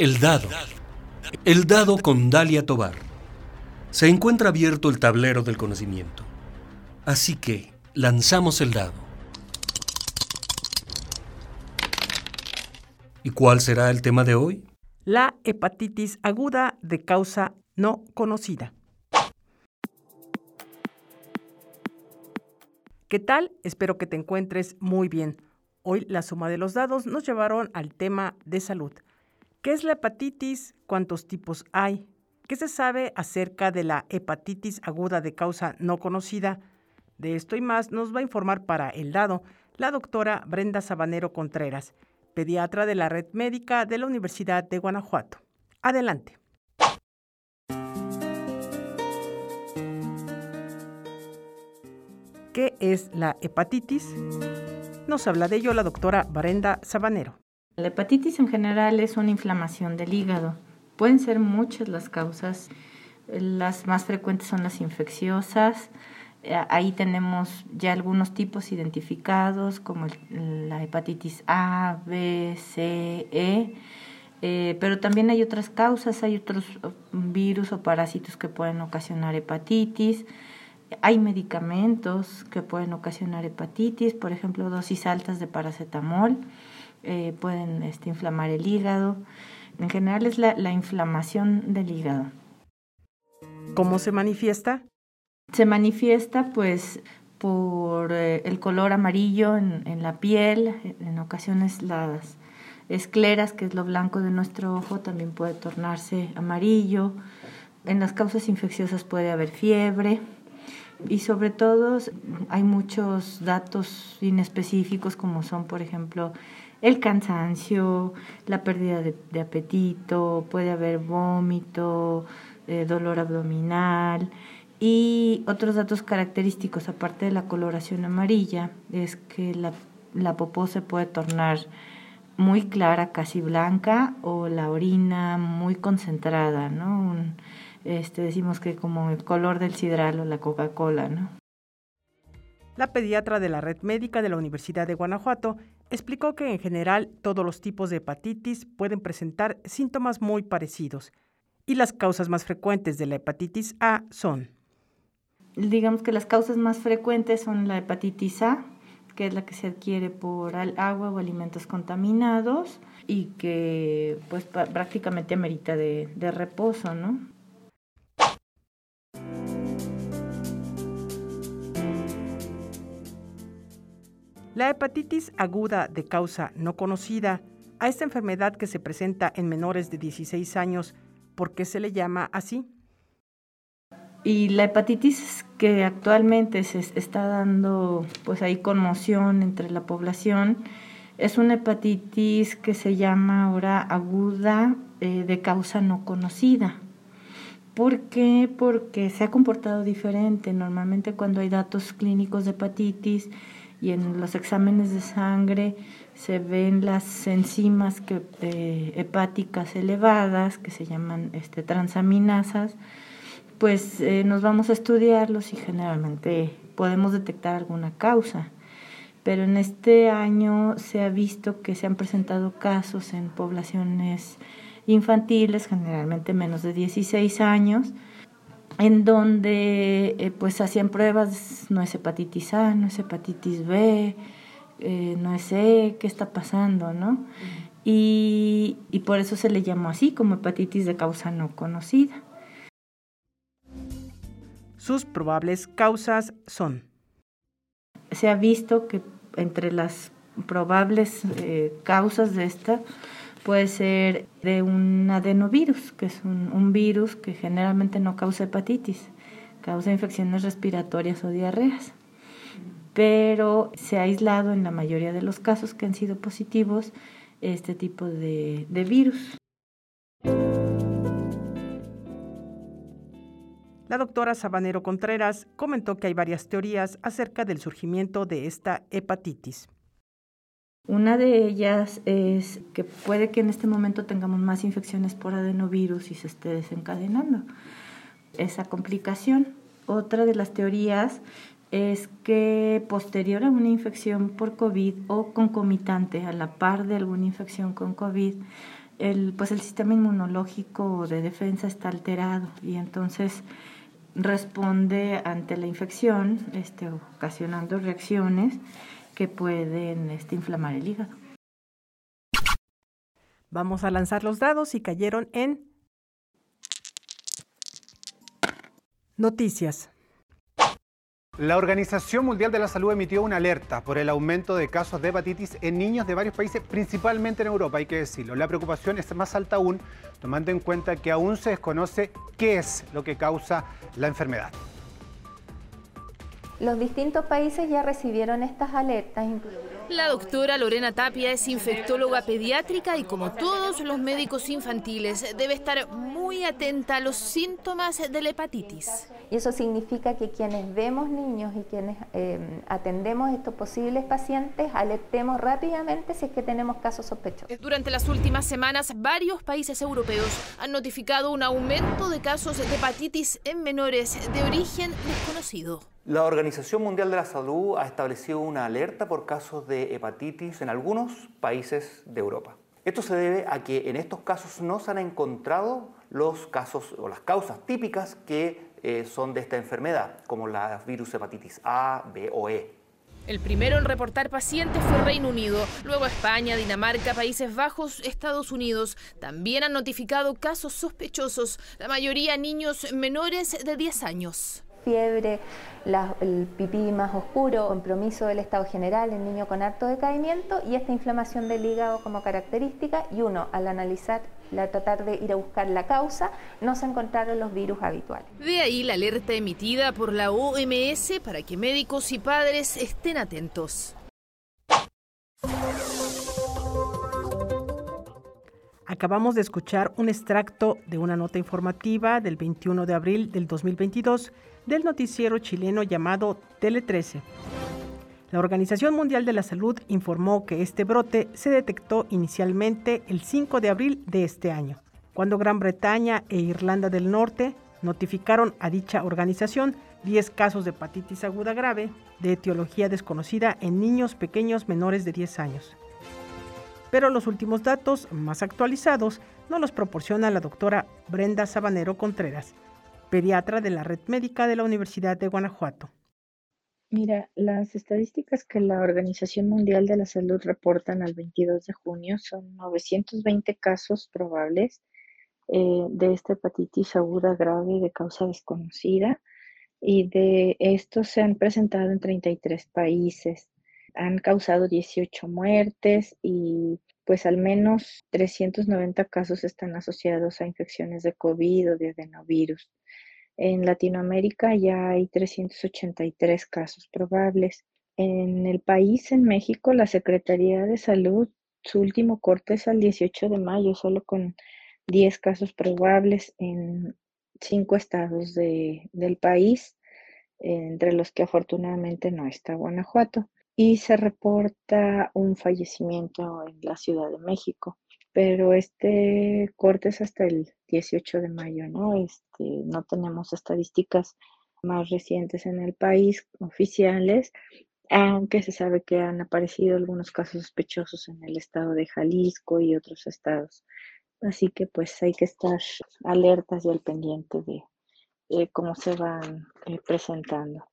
El dado. El dado con Dalia Tobar. Se encuentra abierto el tablero del conocimiento. Así que lanzamos el dado. ¿Y cuál será el tema de hoy? La hepatitis aguda de causa no conocida. ¿Qué tal? Espero que te encuentres muy bien. Hoy la suma de los dados nos llevaron al tema de salud. ¿Qué es la hepatitis? ¿Cuántos tipos hay? ¿Qué se sabe acerca de la hepatitis aguda de causa no conocida? De esto y más nos va a informar para el dado la doctora Brenda Sabanero Contreras, pediatra de la Red Médica de la Universidad de Guanajuato. Adelante. ¿Qué es la hepatitis? Nos habla de ello la doctora Brenda Sabanero. La hepatitis en general es una inflamación del hígado. Pueden ser muchas las causas. Las más frecuentes son las infecciosas. Eh, ahí tenemos ya algunos tipos identificados como la hepatitis A, B, C, E. Eh, pero también hay otras causas, hay otros mm, virus o parásitos que pueden ocasionar hepatitis. Hay medicamentos que pueden ocasionar hepatitis, por ejemplo, dosis altas de paracetamol. Eh, pueden este, inflamar el hígado. En general es la, inflamación del hígado. ¿Cómo se manifiesta? Se manifiesta pues por eh, el color amarillo en, en, la piel, en ocasiones las escleras, que es lo blanco de nuestro ojo, también puede tornarse amarillo. En las causas infecciosas puede haber fiebre y sobre todo hay muchos datos inespecíficos como son, por ejemplo, el cansancio, la pérdida de, apetito, puede haber vómito, eh, dolor abdominal y otros datos característicos, aparte de la coloración amarilla, es que la, la popó se puede tornar muy clara, casi blanca, o la orina muy concentrada, ¿no? este, decimos que como el color del sidral o la Coca-Cola, ¿no? La pediatra de la Red Médica de la Universidad de Guanajuato explicó que en general todos los tipos de hepatitis pueden presentar síntomas muy parecidos y las causas más frecuentes de la hepatitis A son. Digamos que las causas más frecuentes son la hepatitis A, que es la que se adquiere por agua o alimentos contaminados y que pues prácticamente amerita de, de reposo, ¿no? La hepatitis aguda de causa no conocida, a esta enfermedad que se presenta en menores de 16 años, ¿por qué se le llama así? Y la hepatitis que actualmente se está dando, pues hay conmoción entre la población, es una hepatitis que se llama ahora aguda eh, de causa no conocida. ¿Por qué? Porque se ha comportado diferente. Normalmente cuando hay datos clínicos de hepatitis, y en los exámenes de sangre se ven las enzimas eh, hepáticas elevadas que se llaman este, transaminasas, pues eh, nos vamos a estudiarlos y generalmente podemos detectar alguna causa. Pero en este año se ha visto que se han presentado casos en poblaciones infantiles, generalmente menos de 16 años, en donde eh, pues hacían pruebas, no es hepatitis A, no es hepatitis B, eh, no es E, qué está pasando, ¿no? Y, y por eso se le llamó así, como hepatitis de causa no conocida. Sus probables causas son. Se ha visto que entre las probables eh, causas de esta puede ser de un adenovirus, que es un, virus que generalmente no causa hepatitis, causa infecciones respiratorias o diarreas. Pero se ha aislado en la mayoría de los casos que han sido positivos este tipo de, virus. La doctora Sabanero Contreras comentó que hay varias teorías acerca del surgimiento de esta hepatitis. Una de ellas es que puede que en este momento tengamos más infecciones por adenovirus y se esté desencadenando esa complicación. Otra de las teorías es que posterior a una infección por COVID o concomitante a la par de alguna infección con COVID, el, pues el sistema inmunológico de defensa está alterado y entonces responde ante la infección, este, ocasionando reacciones que pueden este, inflamar el hígado. Vamos a lanzar los dados y cayeron en noticias. La Organización Mundial de la Salud emitió una alerta por el aumento de casos de hepatitis en niños de varios países, principalmente en Europa, hay que decirlo. La preocupación es más alta aún, tomando en cuenta que aún se desconoce qué es lo que causa la enfermedad. Los distintos países ya recibieron estas alertas, la doctora Lorena Tapia es infectóloga pediátrica y como todos los médicos infantiles debe estar muy atenta a los síntomas de la hepatitis. Y eso significa que quienes vemos niños y quienes eh, atendemos estos posibles pacientes, alertemos rápidamente si es que tenemos casos sospechosos. Durante las últimas semanas, varios países europeos han notificado un aumento de casos de hepatitis en menores de origen desconocido. La Organización Mundial de la Salud ha establecido una alerta por casos de hepatitis en algunos países de Europa. Esto se debe a que en estos casos no se han encontrado los casos o las causas típicas que eh, son de esta enfermedad, como la virus hepatitis A, B o E. El primero en reportar pacientes fue Reino Unido, luego España, Dinamarca, Países Bajos, Estados Unidos. También han notificado casos sospechosos, la mayoría niños menores de 10 años fiebre, el pipí más oscuro, compromiso del estado general en niño con harto decaimiento y esta inflamación del hígado como característica y uno al analizar, al tratar de ir a buscar la causa, no se encontraron los virus habituales. De ahí la alerta emitida por la OMS para que médicos y padres estén atentos. Acabamos de escuchar un extracto de una nota informativa del 21 de abril del 2022 del noticiero chileno llamado Tele 13. La Organización Mundial de la Salud informó que este brote se detectó inicialmente el 5 de abril de este año, cuando Gran Bretaña e Irlanda del Norte notificaron a dicha organización 10 casos de hepatitis aguda grave de etiología desconocida en niños pequeños menores de 10 años. Pero los últimos datos más actualizados nos los proporciona la doctora Brenda Sabanero Contreras, pediatra de la red médica de la Universidad de Guanajuato. Mira, las estadísticas que la Organización Mundial de la Salud reportan al 22 de junio son 920 casos probables eh, de esta hepatitis aguda grave de causa desconocida y de estos se han presentado en 33 países. Han causado 18 muertes y pues al menos 390 casos están asociados a infecciones de COVID o de adenovirus. En Latinoamérica ya hay 383 casos probables. En el país, en México, la Secretaría de Salud, su último corte es al 18 de mayo, solo con 10 casos probables en cinco estados del país, entre los que afortunadamente no está Guanajuato y se reporta un fallecimiento en la Ciudad de México. Pero este corte es hasta el 18 de mayo, ¿no? Este, no tenemos estadísticas más recientes en el país oficiales, aunque se sabe que han aparecido algunos casos sospechosos en el estado de Jalisco y otros estados. Así que pues hay que estar alertas y al pendiente de eh, cómo se van eh, presentando.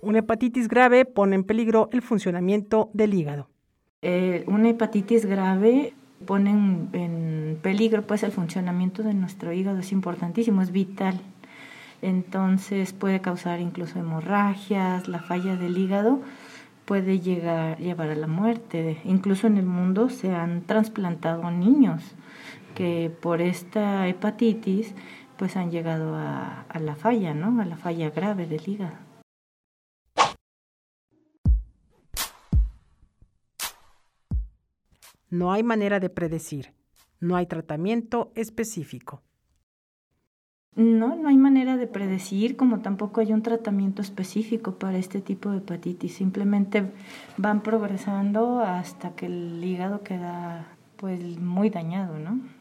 Una hepatitis grave pone en peligro el funcionamiento del hígado. Eh, una hepatitis grave pone en, peligro pues el funcionamiento de nuestro hígado, es importantísimo, es vital. Entonces puede causar incluso hemorragias, la falla del hígado puede llegar llevar a la muerte. Incluso en el mundo se han trasplantado niños que por esta hepatitis pues han llegado a, a la falla, ¿no? A la falla grave del hígado. No hay manera de predecir. No hay tratamiento específico. No, no hay manera de predecir, como tampoco hay un tratamiento específico para este tipo de hepatitis. Simplemente van progresando hasta que el hígado queda pues muy dañado, ¿no?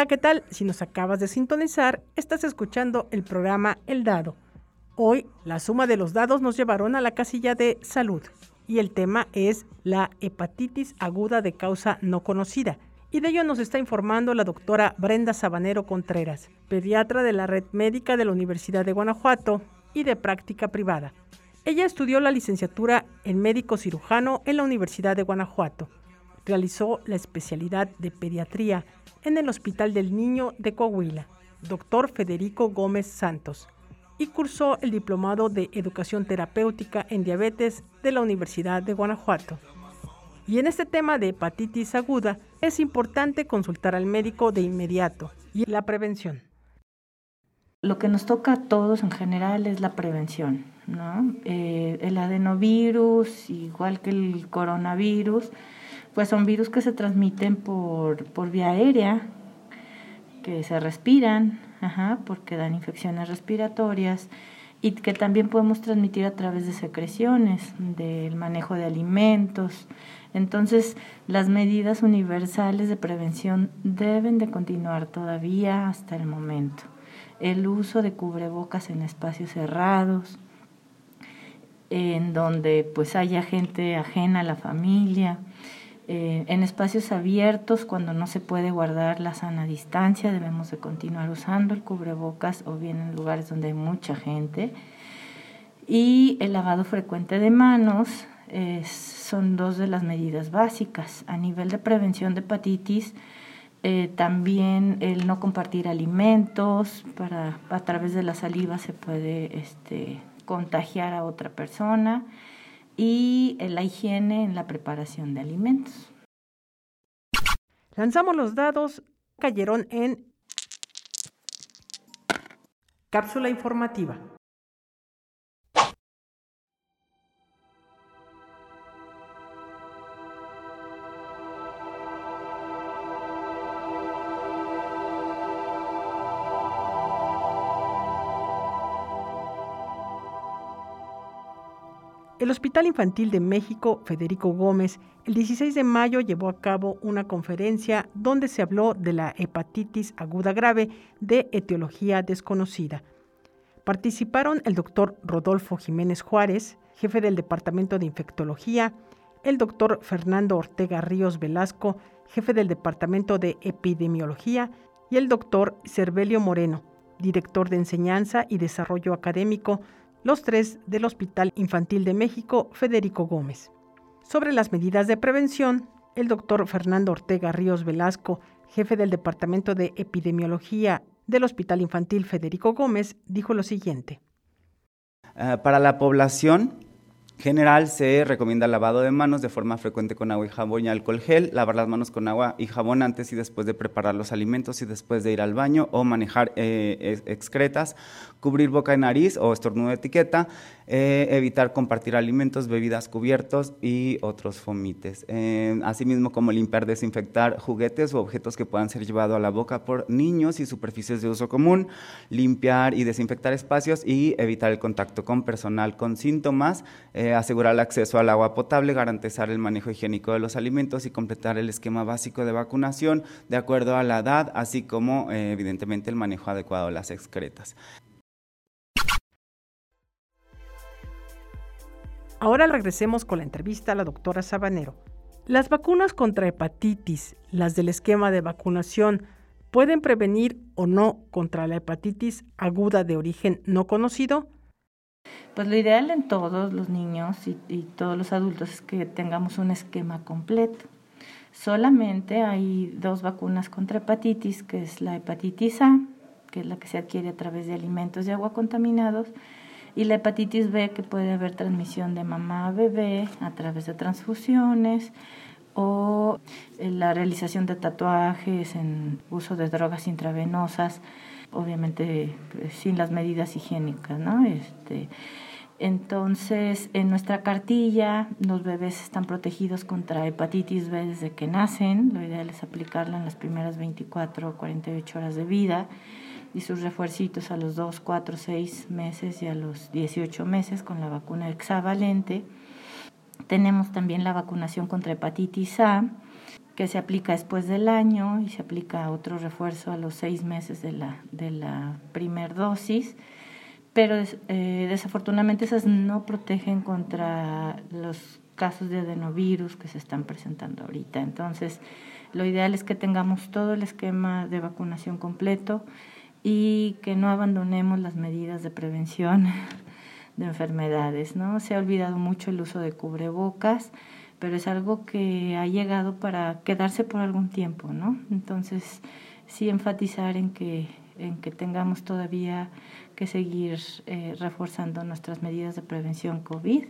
Hola, ¿qué tal? Si nos acabas de sintonizar, estás escuchando el programa El Dado. Hoy, la suma de los dados nos llevaron a la casilla de salud y el tema es la hepatitis aguda de causa no conocida. Y de ello nos está informando la doctora Brenda Sabanero Contreras, pediatra de la Red Médica de la Universidad de Guanajuato y de práctica privada. Ella estudió la licenciatura en médico cirujano en la Universidad de Guanajuato. Realizó la especialidad de pediatría en el Hospital del Niño de Coahuila, doctor Federico Gómez Santos, y cursó el diplomado de Educación Terapéutica en Diabetes de la Universidad de Guanajuato. Y en este tema de hepatitis aguda es importante consultar al médico de inmediato y la prevención. Lo que nos toca a todos en general es la prevención, ¿no? Eh, el adenovirus, igual que el coronavirus, pues son virus que se transmiten por, por vía aérea, que se respiran, porque dan infecciones respiratorias y que también podemos transmitir a través de secreciones, del manejo de alimentos. Entonces, las medidas universales de prevención deben de continuar todavía hasta el momento. El uso de cubrebocas en espacios cerrados, en donde pues haya gente ajena a la familia, eh, en espacios abiertos, cuando no se puede guardar la sana distancia, debemos de continuar usando el cubrebocas o bien en lugares donde hay mucha gente. Y el lavado frecuente de manos son dos de las medidas básicas. A nivel de prevención de hepatitis, eh, también el no compartir alimentos, para, a través de la saliva se puede este, contagiar a otra persona y la higiene en la preparación de alimentos. Lanzamos los dados, cayeron en cápsula informativa. Hospital Infantil de México, Federico Gómez, el 16 de mayo llevó a cabo una conferencia donde se habló de la hepatitis aguda grave de etiología desconocida. Participaron el doctor Rodolfo Jiménez Juárez, jefe del Departamento de Infectología, el doctor Fernando Ortega Ríos Velasco, jefe del Departamento de Epidemiología, y el doctor Cervelio Moreno, director de Enseñanza y Desarrollo Académico los tres del Hospital Infantil de México Federico Gómez. Sobre las medidas de prevención, el doctor Fernando Ortega Ríos Velasco, jefe del Departamento de Epidemiología del Hospital Infantil Federico Gómez, dijo lo siguiente. Eh, para la población, general se recomienda lavado de manos de forma frecuente con agua y jabón y alcohol gel, lavar las manos con agua y jabón antes y después de preparar los alimentos y después de ir al baño o manejar eh, excretas, cubrir boca y nariz o estornudo de etiqueta, eh, evitar compartir alimentos, bebidas, cubiertos y otros fomites. Eh, asimismo, como limpiar, desinfectar juguetes o objetos que puedan ser llevados a la boca por niños y superficies de uso común, limpiar y desinfectar espacios y evitar el contacto con personal con síntomas, eh, asegurar el acceso al agua potable, garantizar el manejo higiénico de los alimentos y completar el esquema básico de vacunación de acuerdo a la edad, así como evidentemente el manejo adecuado de las excretas. Ahora regresemos con la entrevista a la doctora Sabanero. ¿Las vacunas contra hepatitis, las del esquema de vacunación, pueden prevenir o no contra la hepatitis aguda de origen no conocido? Pues lo ideal en todos los niños y, y, todos los adultos es que tengamos un esquema completo. Solamente hay dos vacunas contra hepatitis, que es la hepatitis A, que es la que se adquiere a través de alimentos de agua contaminados, y la hepatitis B que puede haber transmisión de mamá a bebé a través de transfusiones o eh, la realización de tatuajes en uso de drogas intravenosas, obviamente pues, sin las medidas higiénicas, ¿no? Este, entonces, en nuestra cartilla, los bebés están protegidos contra hepatitis B desde que nacen. Lo ideal es aplicarla en las primeras 24 o 48 horas de vida y sus refuercitos a los 2, 4, 6 meses y a los 18 meses con la vacuna hexavalente. Tenemos también la vacunación contra hepatitis A, que se aplica después del año y se aplica otro refuerzo a los seis meses de la, de la primer dosis, pero eh, desafortunadamente esas no protegen contra los casos de adenovirus que se están presentando ahorita. Entonces, lo ideal es que tengamos todo el esquema de vacunación completo y que no abandonemos las medidas de prevención de enfermedades, ¿no? Se ha olvidado mucho el uso de cubrebocas, pero es algo que ha llegado para quedarse por algún tiempo, ¿no? Entonces, sí enfatizar en que, en que tengamos todavía que seguir eh, reforzando nuestras medidas de prevención COVID,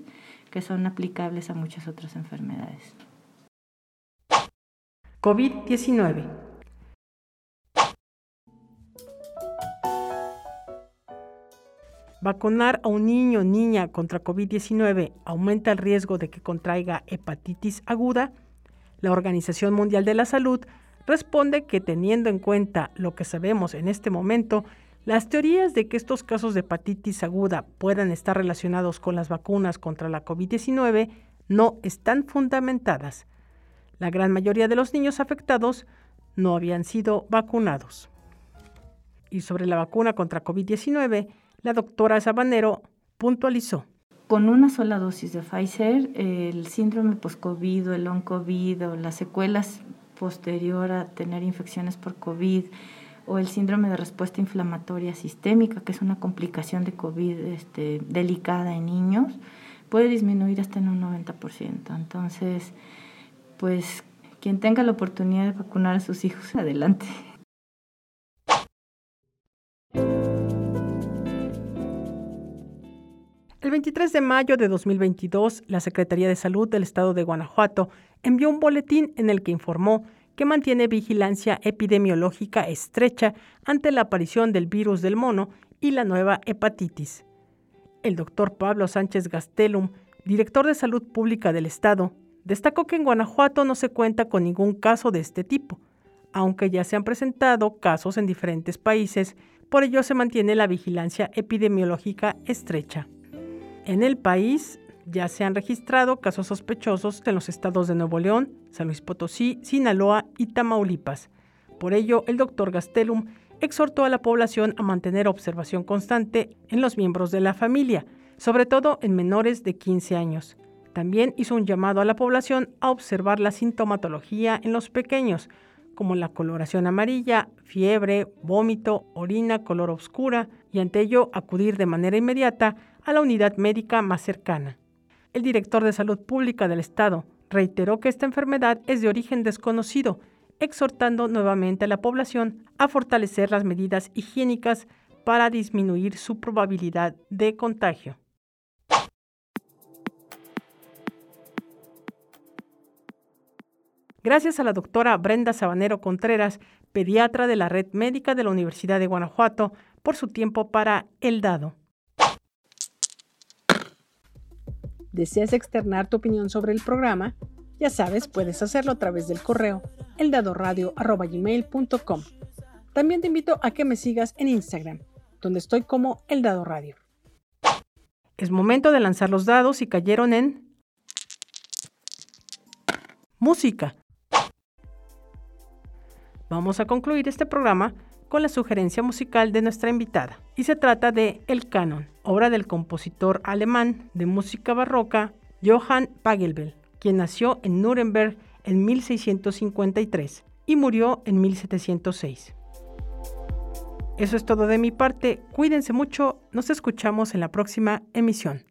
que son aplicables a muchas otras enfermedades. COVID-19 Vacunar a un niño o niña contra COVID-19 aumenta el riesgo de que contraiga hepatitis aguda. La Organización Mundial de la Salud responde que teniendo en cuenta lo que sabemos en este momento, las teorías de que estos casos de hepatitis aguda puedan estar relacionados con las vacunas contra la COVID-19 no están fundamentadas. La gran mayoría de los niños afectados no habían sido vacunados. Y sobre la vacuna contra COVID-19, la doctora Sabanero puntualizó. Con una sola dosis de Pfizer, el síndrome post-COVID o el long-COVID o las secuelas posterior a tener infecciones por COVID o el síndrome de respuesta inflamatoria sistémica, que es una complicación de COVID este, delicada en niños, puede disminuir hasta en un 90%. Entonces, pues quien tenga la oportunidad de vacunar a sus hijos, adelante. El 23 de mayo de 2022, la Secretaría de Salud del Estado de Guanajuato envió un boletín en el que informó que mantiene vigilancia epidemiológica estrecha ante la aparición del virus del mono y la nueva hepatitis. El doctor Pablo Sánchez Gastelum, director de Salud Pública del Estado, destacó que en Guanajuato no se cuenta con ningún caso de este tipo, aunque ya se han presentado casos en diferentes países, por ello se mantiene la vigilancia epidemiológica estrecha. En el país ya se han registrado casos sospechosos en los estados de Nuevo León, San Luis Potosí, Sinaloa y Tamaulipas. Por ello, el doctor Gastelum exhortó a la población a mantener observación constante en los miembros de la familia, sobre todo en menores de 15 años. También hizo un llamado a la población a observar la sintomatología en los pequeños, como la coloración amarilla, fiebre, vómito, orina color oscura, y ante ello acudir de manera inmediata a la unidad médica más cercana. El director de Salud Pública del Estado reiteró que esta enfermedad es de origen desconocido, exhortando nuevamente a la población a fortalecer las medidas higiénicas para disminuir su probabilidad de contagio. Gracias a la doctora Brenda Sabanero Contreras, pediatra de la Red Médica de la Universidad de Guanajuato, por su tiempo para El Dado. ¿Deseas externar tu opinión sobre el programa? Ya sabes, puedes hacerlo a través del correo eldadoradio.com. También te invito a que me sigas en Instagram, donde estoy como El Radio. Es momento de lanzar los dados y cayeron en música. Vamos a concluir este programa con la sugerencia musical de nuestra invitada, y se trata de El Canon, obra del compositor alemán de música barroca Johann Pachelbel, quien nació en Nuremberg en 1653 y murió en 1706. Eso es todo de mi parte, cuídense mucho, nos escuchamos en la próxima emisión.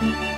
Bye.